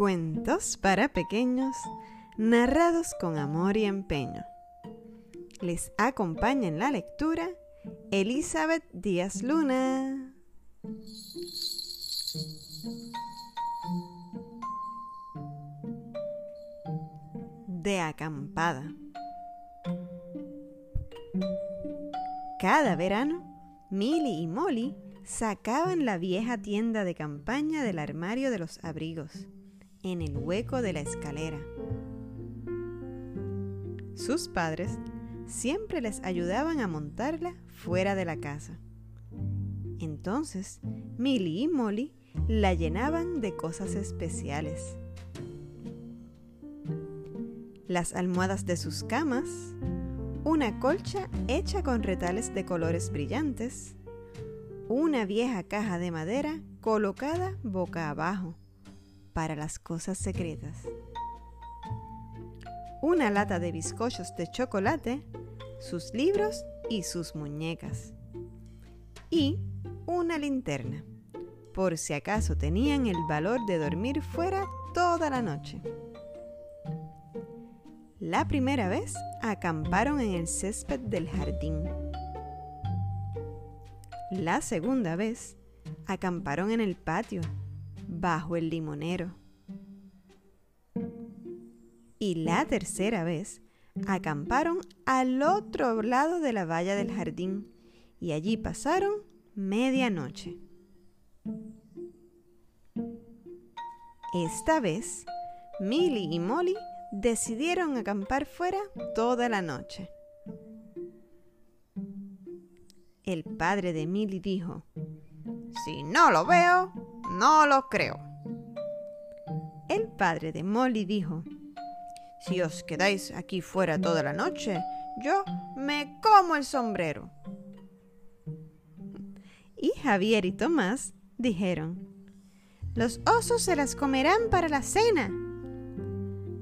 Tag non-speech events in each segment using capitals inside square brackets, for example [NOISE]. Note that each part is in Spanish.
Cuentos para pequeños, narrados con amor y empeño. Les acompaña en la lectura Elizabeth Díaz Luna. De acampada. Cada verano, Milly y Molly sacaban la vieja tienda de campaña del armario de los abrigos, en el hueco de la escalera. Sus padres siempre les ayudaban a montarla fuera de la casa. Entonces, Milly y Molly la llenaban de cosas especiales. Las almohadas de sus camas, una colcha hecha con retales de colores brillantes, una vieja caja de madera colocada boca abajo para las cosas secretas. Una lata de bizcochos de chocolate, sus libros y sus muñecas. Y una linterna, por si acaso tenían el valor de dormir fuera toda la noche. La primera vez acamparon en el césped del jardín. La segunda vez, acamparon en el patio, bajo el limonero. Y la tercera vez, acamparon al otro lado de la valla del jardín y allí pasaron medianoche. Esta vez, Milly y Molly decidieron acampar fuera toda la noche. El padre de Milly dijo, Si no lo veo, no lo creo. El padre de Molly dijo, Si os quedáis aquí fuera toda la noche, yo me como el sombrero. Y Javier y Tomás dijeron, Los osos se las comerán para la cena.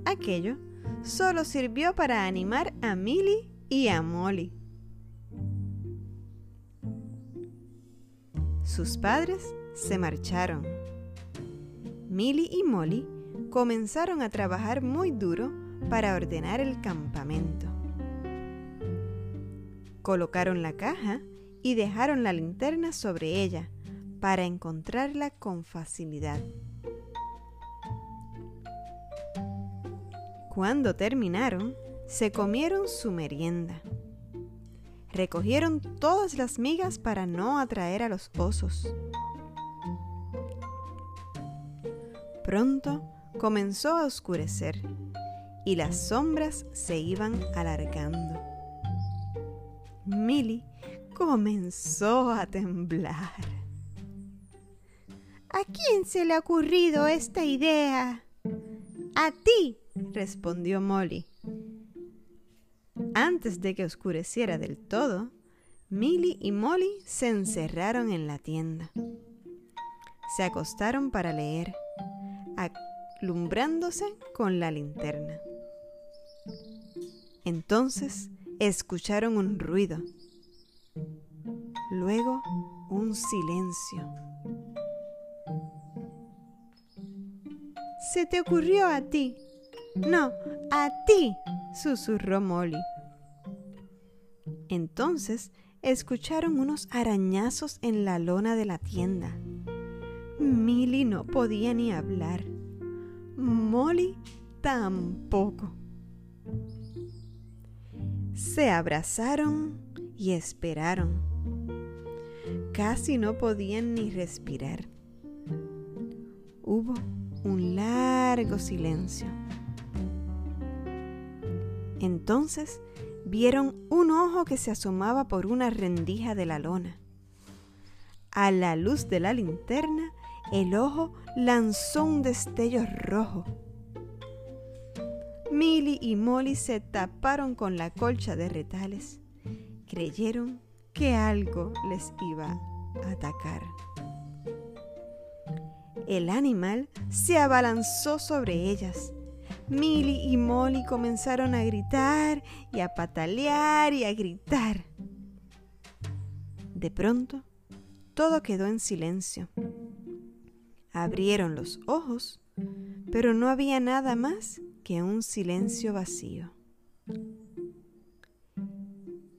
Aquello solo sirvió para animar a Milly y a Molly. Sus padres se marcharon. Milly y Molly comenzaron a trabajar muy duro para ordenar el campamento. Colocaron la caja y dejaron la linterna sobre ella para encontrarla con facilidad. Cuando terminaron, se comieron su merienda recogieron todas las migas para no atraer a los osos. Pronto comenzó a oscurecer y las sombras se iban alargando. Milly comenzó a temblar. ¿A quién se le ha ocurrido esta idea? A ti, respondió Molly. Antes de que oscureciera del todo, Milly y Molly se encerraron en la tienda. Se acostaron para leer, alumbrándose con la linterna. Entonces escucharon un ruido, luego un silencio. Se te ocurrió a ti. No, a ti, susurró Molly. Entonces escucharon unos arañazos en la lona de la tienda. Milly no podía ni hablar. Molly tampoco. Se abrazaron y esperaron. Casi no podían ni respirar. Hubo un largo silencio. Entonces vieron un ojo que se asomaba por una rendija de la lona. A la luz de la linterna, el ojo lanzó un destello rojo. Milly y Molly se taparon con la colcha de retales. Creyeron que algo les iba a atacar. El animal se abalanzó sobre ellas Milly y Molly comenzaron a gritar y a patalear y a gritar. De pronto, todo quedó en silencio. Abrieron los ojos pero no había nada más que un silencio vacío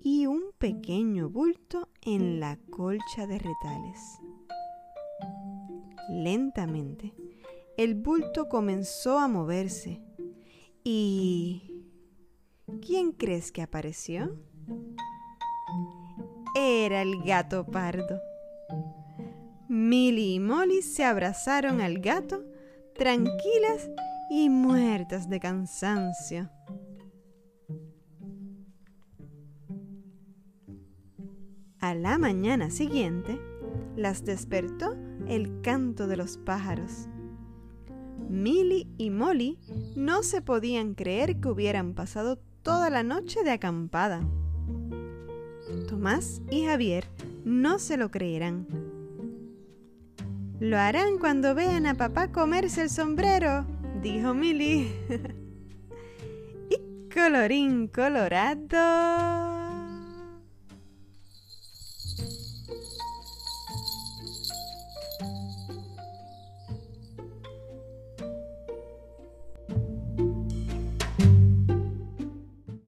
y un pequeño bulto en la colcha de retales. Lentamente, el bulto comenzó a moverse y... ¿Quién crees que apareció? Era el gato pardo. Milly y Molly se abrazaron al gato, tranquilas y muertas de cansancio. A la mañana siguiente, las despertó el canto de los pájaros. Milly y Molly no se podían creer que hubieran pasado toda la noche de acampada. Tomás y Javier no se lo creerán. Lo harán cuando vean a papá comerse el sombrero, dijo Milly. [LAUGHS] y colorín colorado